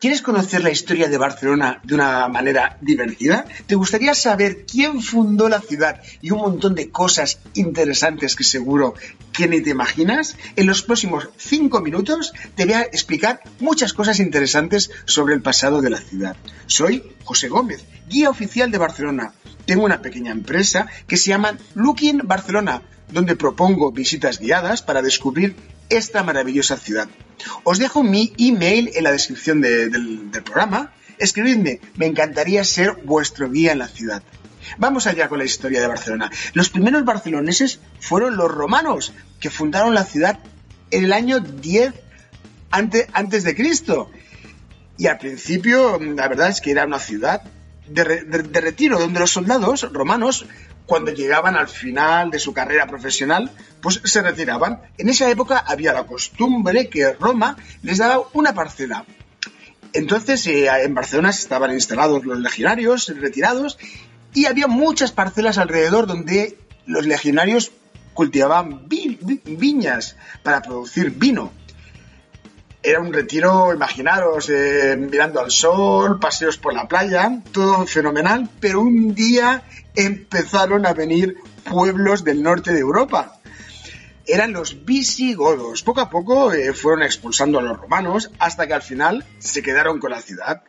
¿Quieres conocer la historia de Barcelona de una manera divertida? ¿Te gustaría saber quién fundó la ciudad y un montón de cosas interesantes que seguro que ni te imaginas? En los próximos cinco minutos te voy a explicar muchas cosas interesantes sobre el pasado de la ciudad. Soy José Gómez, guía oficial de Barcelona. Tengo una pequeña empresa que se llama Looking Barcelona, donde propongo visitas guiadas para descubrir esta maravillosa ciudad. Os dejo mi email en la descripción del, programa. Escribidme, me encantaría ser vuestro guía en la ciudad. Vamos allá con la historia de Barcelona. Los primeros barceloneses fueron los romanos, que fundaron la ciudad en el año 10 antes, antes de Cristo. Y al principio, la verdad es que era una ciudad de retiro, donde los soldados romanos cuando llegaban al final de su carrera profesional, pues se retiraban. En esa época había la costumbre que Roma les daba una parcela. Entonces eh, en Barcelona estaban instalados los legionarios retirados y había muchas parcelas alrededor donde los legionarios cultivaban viñas para producir vino era un retiro, imaginaros, eh, mirando al sol, paseos por la playa, todo fenomenal, pero un día empezaron a venir pueblos del norte de Europa. Eran los visigodos. Poco a poco eh, fueron expulsando a los romanos hasta que al final se quedaron con la ciudad.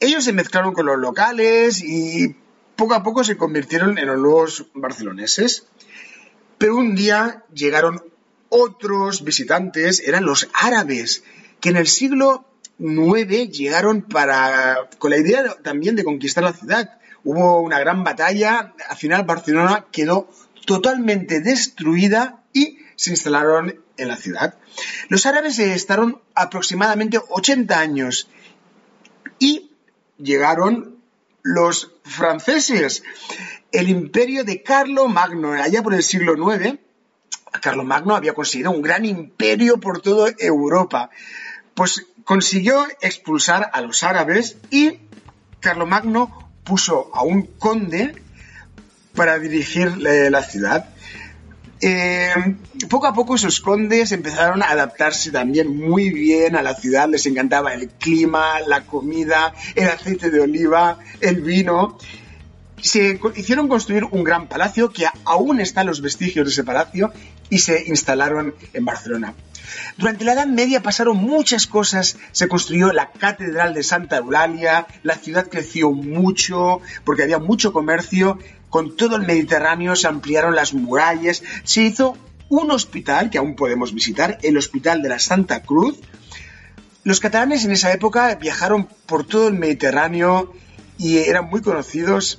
Ellos se mezclaron con los locales y poco a poco se convirtieron en los nuevos barceloneses. Pero un día llegaron otros visitantes, eran los árabes, que en el siglo IX llegaron para, con la idea también de conquistar la ciudad. Hubo una gran batalla, al final Barcelona quedó totalmente destruida y se instalaron en la ciudad. Los árabes estaron aproximadamente 80 años y llegaron los franceses, el imperio de Carlo Magno, allá por el siglo IX, Carlomagno había conseguido un gran imperio por toda Europa. Pues consiguió expulsar a los árabes y Carlomagno puso a un conde para dirigir la ciudad. Eh, poco a poco esos condes empezaron a adaptarse también muy bien a la ciudad, les encantaba el clima, la comida, el aceite de oliva, el vino se hicieron construir un gran palacio que aún están los vestigios de ese palacio y se instalaron en Barcelona. Durante la Edad Media pasaron muchas cosas, se construyó la Catedral de Santa Eulalia, la ciudad creció mucho porque había mucho comercio, con todo el Mediterráneo se ampliaron las murallas, se hizo un hospital que aún podemos visitar, el Hospital de la Santa Cruz. Los catalanes en esa época viajaron por todo el Mediterráneo y eran muy conocidos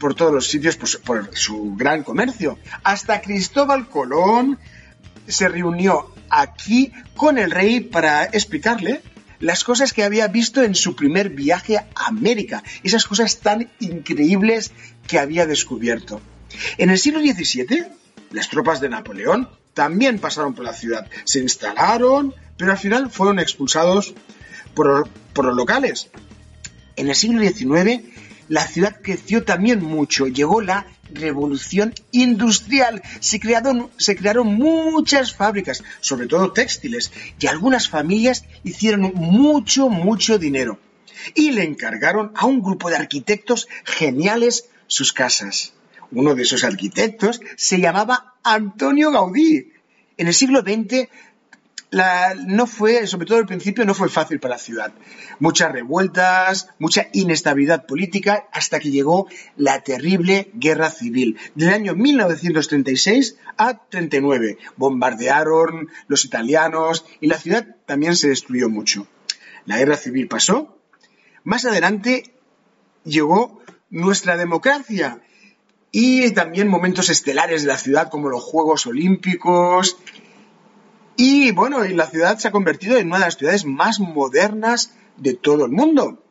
por todos los sitios pues, por su gran comercio. Hasta Cristóbal Colón se reunió aquí con el rey para explicarle las cosas que había visto en su primer viaje a América, esas cosas tan increíbles que había descubierto. En el siglo XVII, las tropas de Napoleón también pasaron por la ciudad, se instalaron, pero al final fueron expulsados por, por los locales. En el siglo XIX la ciudad creció también mucho. Llegó la revolución industrial. Se crearon, se crearon muchas fábricas, sobre todo textiles, y algunas familias hicieron mucho, mucho dinero. Y le encargaron a un grupo de arquitectos geniales sus casas. Uno de esos arquitectos se llamaba Antonio Gaudí. En el siglo XX no fue, sobre todo al principio, no fue fácil para la ciudad. Muchas revueltas, mucha inestabilidad política, hasta que llegó la terrible guerra civil. Del año 1936 a 39. Bombardearon los italianos y la ciudad también se destruyó mucho. La guerra civil pasó. Más adelante llegó nuestra democracia y también momentos estelares de la ciudad como los Juegos Olímpicos y bueno, la ciudad se ha convertido en una de las ciudades más modernas de todo el mundo.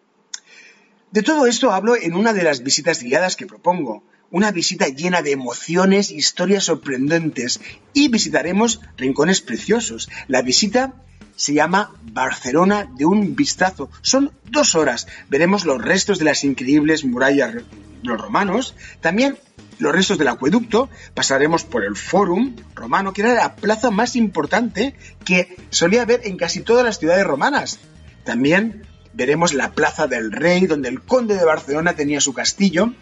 De todo esto hablo en una de las visitas guiadas que propongo, una visita llena de emociones, historias sorprendentes y visitaremos rincones preciosos. La visita se llama Barcelona de un vistazo. Son dos horas. Veremos los restos de las increíbles murallas de los romanos, también los restos del acueducto, pasaremos por el Forum romano, que era la plaza más importante que solía haber en casi todas las ciudades romanas. También veremos la Plaza del Rey, donde el conde de Barcelona tenía su castillo,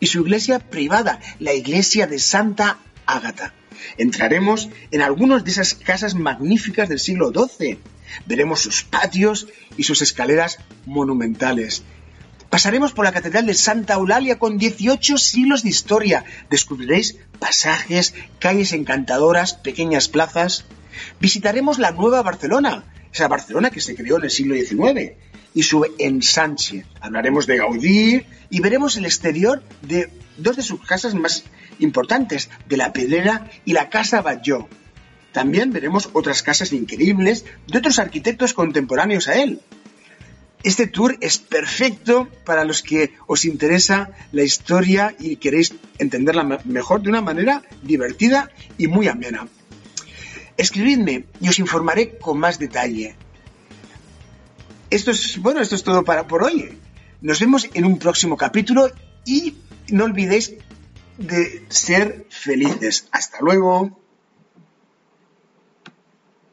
y su iglesia privada, la iglesia de Santa Ágata. Entraremos en algunas de esas casas magníficas del siglo XII. Veremos sus patios y sus escaleras monumentales. Pasaremos por la Catedral de Santa Eulalia con 18 siglos de historia. Descubriréis pasajes, calles encantadoras, pequeñas plazas. Visitaremos la Nueva Barcelona, esa Barcelona que se creó en el siglo XIX, y su ensanche. Hablaremos de Gaudí y veremos el exterior de dos de sus casas más importantes, de la Pedrera y la Casa Batlló. También veremos otras casas increíbles de otros arquitectos contemporáneos a él. Este tour es perfecto para los que os interesa la historia y queréis entenderla mejor de una manera divertida y muy amena. Escribidme y os informaré con más detalle. Esto es, bueno, esto es todo para por hoy. Nos vemos en un próximo capítulo y no olvidéis de ser felices. Hasta luego.